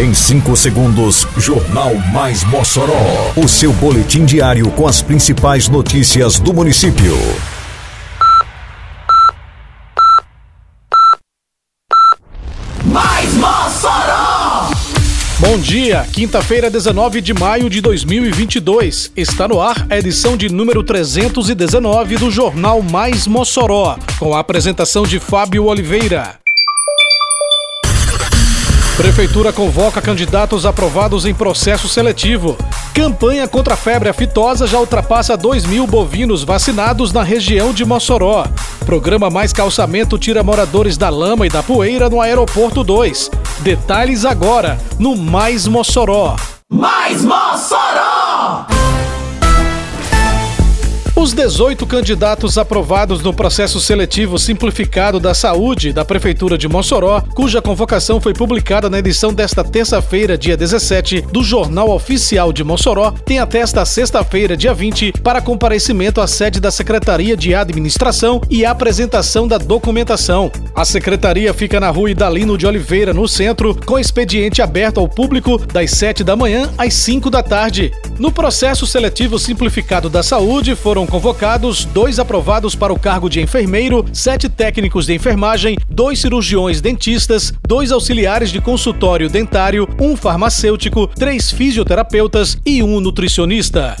Em 5 segundos, Jornal Mais Mossoró. O seu boletim diário com as principais notícias do município. Mais Mossoró! Bom dia, quinta-feira, 19 de maio de 2022. Está no ar a edição de número 319 do Jornal Mais Mossoró, com a apresentação de Fábio Oliveira. Prefeitura convoca candidatos aprovados em processo seletivo. Campanha contra a febre aftosa já ultrapassa 2 mil bovinos vacinados na região de Mossoró. Programa Mais Calçamento tira moradores da lama e da poeira no Aeroporto 2. Detalhes agora no Mais Mossoró. Mais Mossoró! Os 18 candidatos aprovados no processo seletivo simplificado da saúde da Prefeitura de Mossoró, cuja convocação foi publicada na edição desta terça-feira, dia 17, do Jornal Oficial de Mossoró, tem até esta sexta-feira, dia 20, para comparecimento à sede da Secretaria de Administração e apresentação da documentação. A secretaria fica na rua Idalino de Oliveira, no centro, com expediente aberto ao público das 7 da manhã às 5 da tarde. No processo seletivo simplificado da saúde, foram convocados dois aprovados para o cargo de enfermeiro, sete técnicos de enfermagem, dois cirurgiões dentistas, dois auxiliares de consultório dentário, um farmacêutico, três fisioterapeutas e um nutricionista.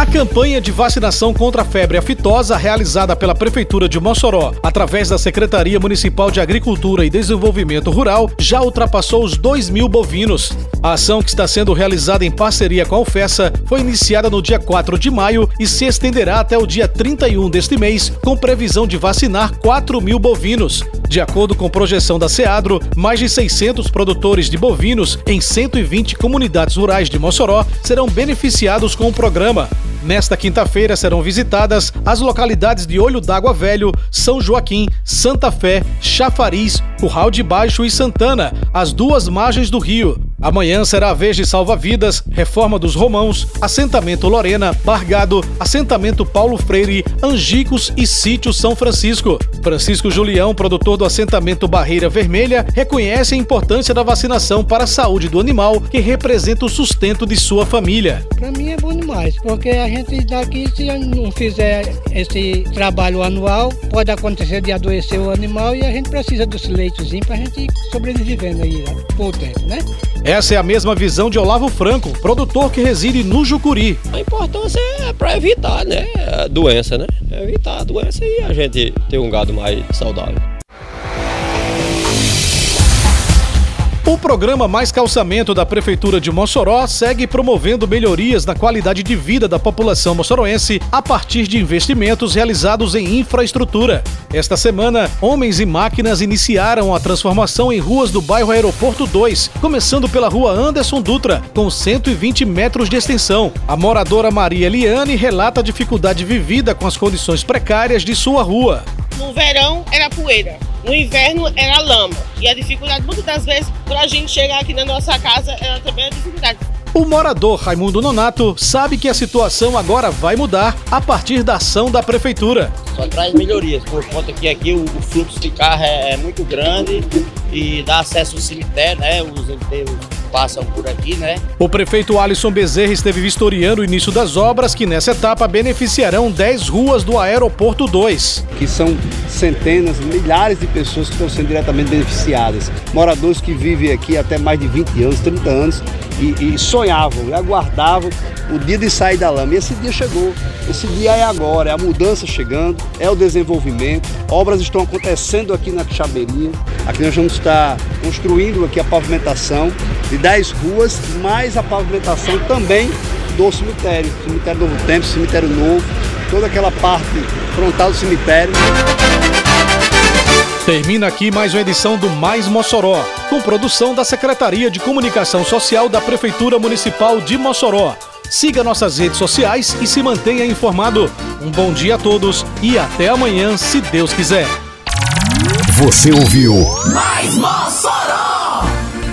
A campanha de vacinação contra a febre aftosa realizada pela Prefeitura de Mossoró, através da Secretaria Municipal de Agricultura e Desenvolvimento Rural, já ultrapassou os 2 mil bovinos. A ação que está sendo realizada em parceria com a UFESA foi iniciada no dia 4 de maio e se estenderá até o dia 31 deste mês, com previsão de vacinar 4 mil bovinos. De acordo com projeção da SEADRO, mais de 600 produtores de bovinos em 120 comunidades rurais de Mossoró serão beneficiados com o programa. Nesta quinta-feira serão visitadas as localidades de Olho d'Água Velho, São Joaquim, Santa Fé, Chafariz, Curral de Baixo e Santana, as duas margens do rio. Amanhã será a vez de Salva-Vidas, Reforma dos Romãos, Assentamento Lorena, Bargado, Assentamento Paulo Freire, Angicos e Sítio São Francisco. Francisco Julião, produtor do assentamento Barreira Vermelha, reconhece a importância da vacinação para a saúde do animal que representa o sustento de sua família. Para mim é bom demais, porque a gente daqui, se não fizer esse trabalho anual, pode acontecer de adoecer o animal e a gente precisa desse leitezinho para a gente sobrevivendo aí por tempo, né? Essa é a mesma visão de Olavo Franco, produtor que reside no Jucuri. A importância é para evitar, né, a doença, né? Evitar a doença e a gente ter um gado mais saudável. O programa Mais Calçamento da Prefeitura de Mossoró segue promovendo melhorias na qualidade de vida da população moçoroense a partir de investimentos realizados em infraestrutura. Esta semana, homens e máquinas iniciaram a transformação em ruas do bairro Aeroporto 2, começando pela rua Anderson Dutra, com 120 metros de extensão. A moradora Maria Eliane relata a dificuldade vivida com as condições precárias de sua rua. No verão era poeira, no inverno era lama. E a dificuldade, muitas das vezes, para a gente chegar aqui na nossa casa, era também a dificuldade. O morador Raimundo Nonato sabe que a situação agora vai mudar a partir da ação da prefeitura. Só traz melhorias, por conta que aqui o, o fluxo de carro é, é, muito grande e dá acesso ao cemitério, né? Os enterros passam por aqui, né? O prefeito Alisson Bezerra esteve vistoriando o início das obras que nessa etapa beneficiarão 10 ruas do Aeroporto 2. Que são centenas, milhares de pessoas que estão sendo diretamente beneficiadas. Moradores que vivem aqui até mais de 20 anos, 30 anos e, e sonhavam e aguardavam o dia de sair da lama. E esse dia chegou. Esse dia é agora, é a mudança chegando, é o desenvolvimento. Obras estão acontecendo aqui na Quixaberia. Aqui nós vamos estar construindo aqui a pavimentação de 10 ruas, mais a pavimentação também do cemitério. Cemitério Novo Tempo, cemitério novo, toda aquela parte frontal do cemitério. Termina aqui mais uma edição do Mais Mossoró, com produção da Secretaria de Comunicação Social da Prefeitura Municipal de Mossoró. Siga nossas redes sociais e se mantenha informado. Um bom dia a todos e até amanhã, se Deus quiser. Você ouviu Mais Mossoró!